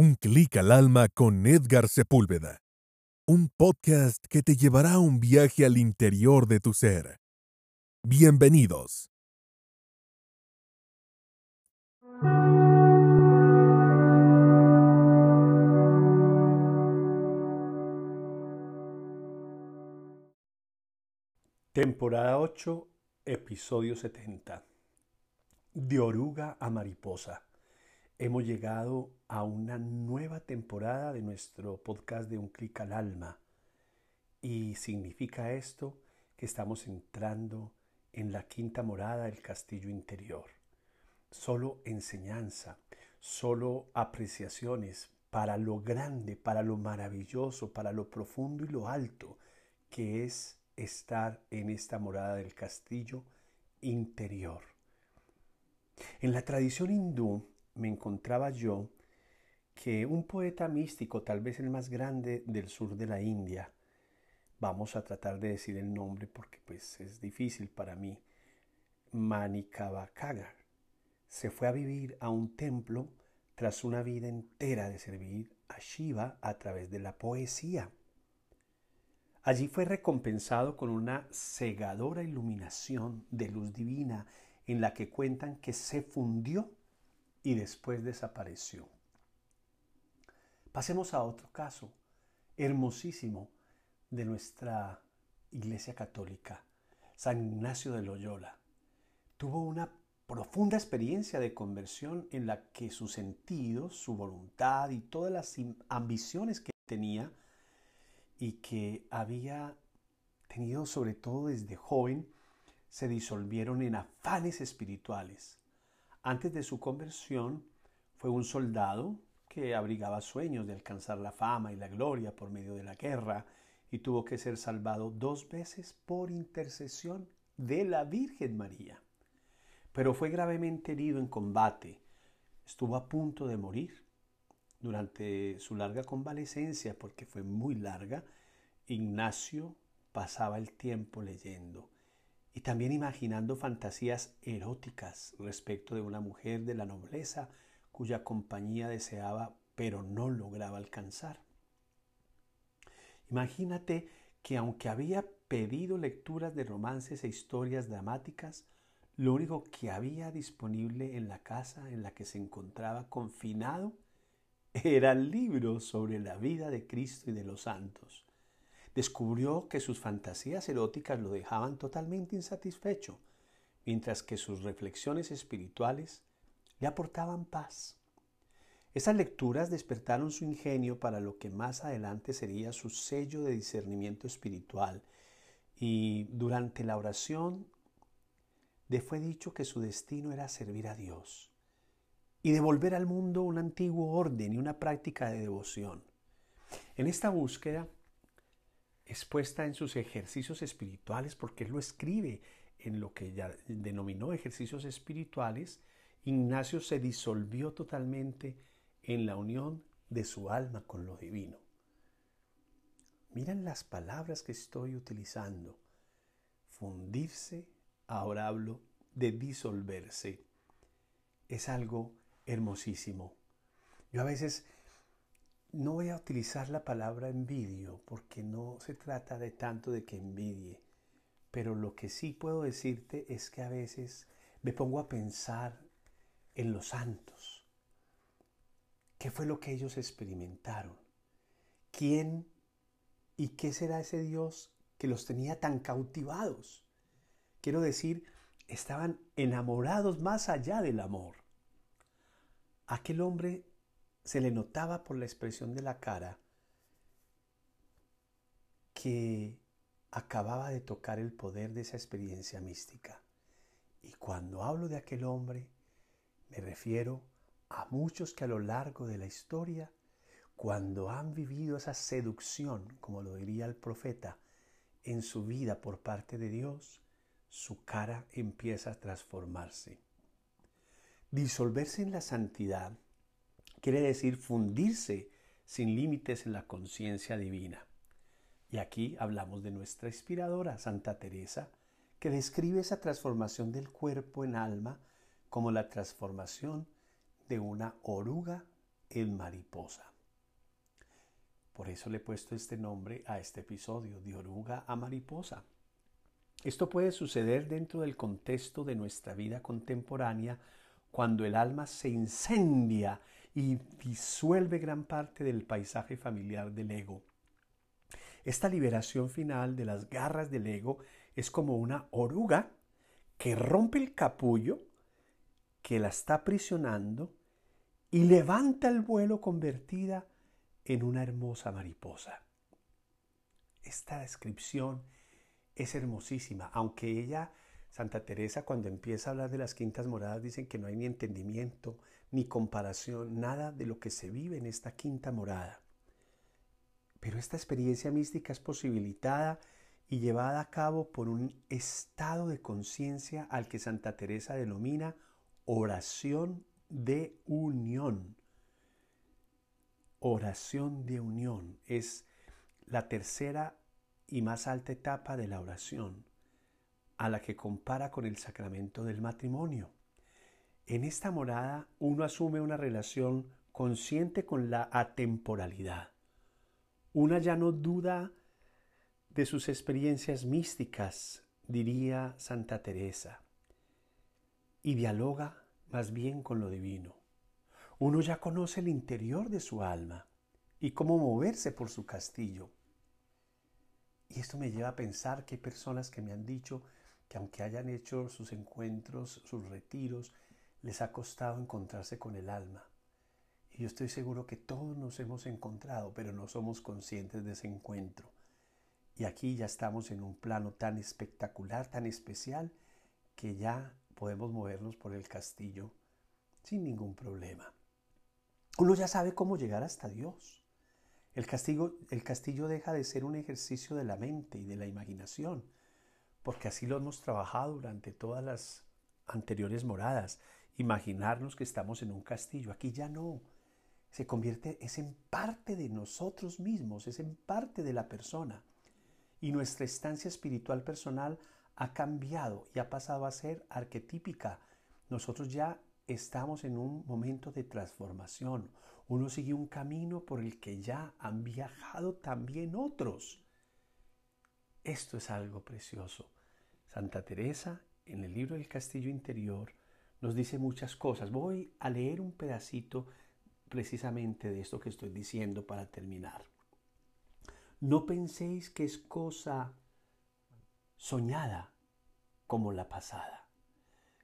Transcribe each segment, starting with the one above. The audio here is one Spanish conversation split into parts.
Un clic al alma con Edgar Sepúlveda. Un podcast que te llevará a un viaje al interior de tu ser. Bienvenidos. Temporada 8, episodio 70. De oruga a mariposa. Hemos llegado a una nueva temporada de nuestro podcast de Un clic al alma. Y significa esto que estamos entrando en la quinta morada del castillo interior. Solo enseñanza, solo apreciaciones para lo grande, para lo maravilloso, para lo profundo y lo alto que es estar en esta morada del castillo interior. En la tradición hindú me encontraba yo que un poeta místico, tal vez el más grande del sur de la India, vamos a tratar de decir el nombre porque pues es difícil para mí, Manikavakaga, se fue a vivir a un templo tras una vida entera de servir a Shiva a través de la poesía. Allí fue recompensado con una cegadora iluminación de luz divina en la que cuentan que se fundió y después desapareció. Pasemos a otro caso hermosísimo de nuestra Iglesia Católica, San Ignacio de Loyola. Tuvo una profunda experiencia de conversión en la que sus sentidos, su voluntad y todas las ambiciones que tenía y que había tenido sobre todo desde joven, se disolvieron en afanes espirituales. Antes de su conversión fue un soldado que abrigaba sueños de alcanzar la fama y la gloria por medio de la guerra y tuvo que ser salvado dos veces por intercesión de la Virgen María. Pero fue gravemente herido en combate. Estuvo a punto de morir durante su larga convalecencia, porque fue muy larga, Ignacio pasaba el tiempo leyendo y también imaginando fantasías eróticas respecto de una mujer de la nobleza cuya compañía deseaba pero no lograba alcanzar. Imagínate que aunque había pedido lecturas de romances e historias dramáticas, lo único que había disponible en la casa en la que se encontraba confinado era el libro sobre la vida de Cristo y de los santos. Descubrió que sus fantasías eróticas lo dejaban totalmente insatisfecho, mientras que sus reflexiones espirituales le aportaban paz. Esas lecturas despertaron su ingenio para lo que más adelante sería su sello de discernimiento espiritual y durante la oración le fue dicho que su destino era servir a Dios y devolver al mundo un antiguo orden y una práctica de devoción. En esta búsqueda, expuesta en sus ejercicios espirituales, porque él lo escribe en lo que ya denominó ejercicios espirituales, Ignacio se disolvió totalmente en la unión de su alma con lo divino. Miren las palabras que estoy utilizando. Fundirse, ahora hablo de disolverse. Es algo hermosísimo. Yo a veces no voy a utilizar la palabra envidio porque no se trata de tanto de que envidie, pero lo que sí puedo decirte es que a veces me pongo a pensar en los santos. ¿Qué fue lo que ellos experimentaron? ¿Quién y qué será ese Dios que los tenía tan cautivados? Quiero decir, estaban enamorados más allá del amor. Aquel hombre se le notaba por la expresión de la cara que acababa de tocar el poder de esa experiencia mística. Y cuando hablo de aquel hombre, me refiero a muchos que a lo largo de la historia, cuando han vivido esa seducción, como lo diría el profeta, en su vida por parte de Dios, su cara empieza a transformarse. Disolverse en la santidad quiere decir fundirse sin límites en la conciencia divina. Y aquí hablamos de nuestra inspiradora, Santa Teresa, que describe esa transformación del cuerpo en alma como la transformación de una oruga en mariposa. Por eso le he puesto este nombre a este episodio, de oruga a mariposa. Esto puede suceder dentro del contexto de nuestra vida contemporánea cuando el alma se incendia y disuelve gran parte del paisaje familiar del ego. Esta liberación final de las garras del ego es como una oruga que rompe el capullo que la está aprisionando y levanta el vuelo convertida en una hermosa mariposa. Esta descripción es hermosísima, aunque ella, Santa Teresa, cuando empieza a hablar de las quintas moradas, dicen que no hay ni entendimiento, ni comparación, nada de lo que se vive en esta quinta morada. Pero esta experiencia mística es posibilitada y llevada a cabo por un estado de conciencia al que Santa Teresa denomina oración de unión. Oración de unión es la tercera y más alta etapa de la oración, a la que compara con el sacramento del matrimonio. En esta morada uno asume una relación consciente con la atemporalidad. Una ya no duda de sus experiencias místicas, diría Santa Teresa, y dialoga más bien con lo divino. Uno ya conoce el interior de su alma y cómo moverse por su castillo. Y esto me lleva a pensar que hay personas que me han dicho que aunque hayan hecho sus encuentros, sus retiros, les ha costado encontrarse con el alma. Y yo estoy seguro que todos nos hemos encontrado, pero no somos conscientes de ese encuentro. Y aquí ya estamos en un plano tan espectacular, tan especial, que ya podemos movernos por el castillo sin ningún problema. Uno ya sabe cómo llegar hasta Dios. El, el castillo deja de ser un ejercicio de la mente y de la imaginación, porque así lo hemos trabajado durante todas las anteriores moradas. Imaginarnos que estamos en un castillo. Aquí ya no. Se convierte, es en parte de nosotros mismos, es en parte de la persona. Y nuestra estancia espiritual personal ha cambiado y ha pasado a ser arquetípica. Nosotros ya estamos en un momento de transformación. Uno sigue un camino por el que ya han viajado también otros. Esto es algo precioso. Santa Teresa, en el libro del Castillo Interior, nos dice muchas cosas. Voy a leer un pedacito precisamente de esto que estoy diciendo para terminar. No penséis que es cosa soñada como la pasada.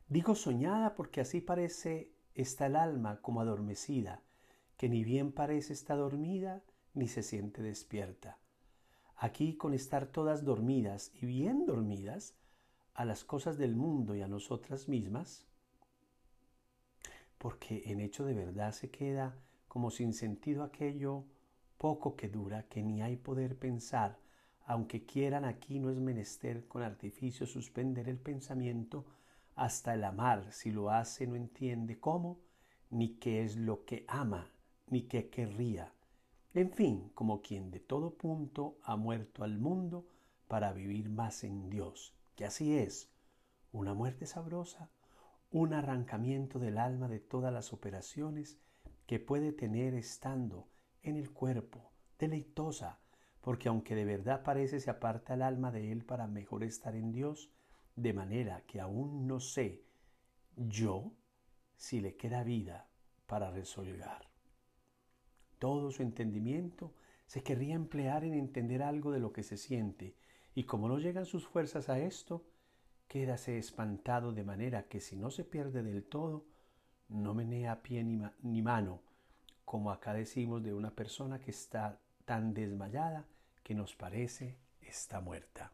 Digo soñada porque así parece está el alma como adormecida, que ni bien parece está dormida ni se siente despierta. Aquí con estar todas dormidas y bien dormidas a las cosas del mundo y a nosotras mismas, porque en hecho de verdad se queda como sin sentido aquello poco que dura, que ni hay poder pensar, aunque quieran aquí no es menester con artificio suspender el pensamiento hasta el amar, si lo hace no entiende cómo, ni qué es lo que ama, ni qué querría. En fin, como quien de todo punto ha muerto al mundo para vivir más en Dios, que así es, una muerte sabrosa, un arrancamiento del alma de todas las operaciones que puede tener estando en el cuerpo, deleitosa, porque aunque de verdad parece se aparta el alma de él para mejor estar en Dios, de manera que aún no sé yo si le queda vida para resolver. Todo su entendimiento se querría emplear en entender algo de lo que se siente, y como no llegan sus fuerzas a esto, quédase espantado de manera que si no se pierde del todo, no menea pie ni, ni mano, como acá decimos de una persona que está tan desmayada que nos parece está muerta.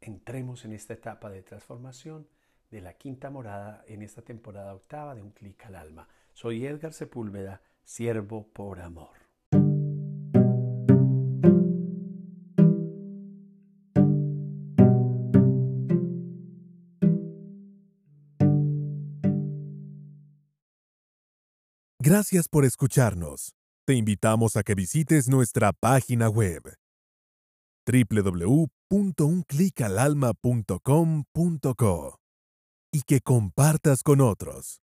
Entremos en esta etapa de transformación de la quinta morada en esta temporada octava de Un clic al alma. Soy Edgar Sepúlveda, siervo por amor. Gracias por escucharnos. Te invitamos a que visites nuestra página web www.unclicalalma.com.co y que compartas con otros.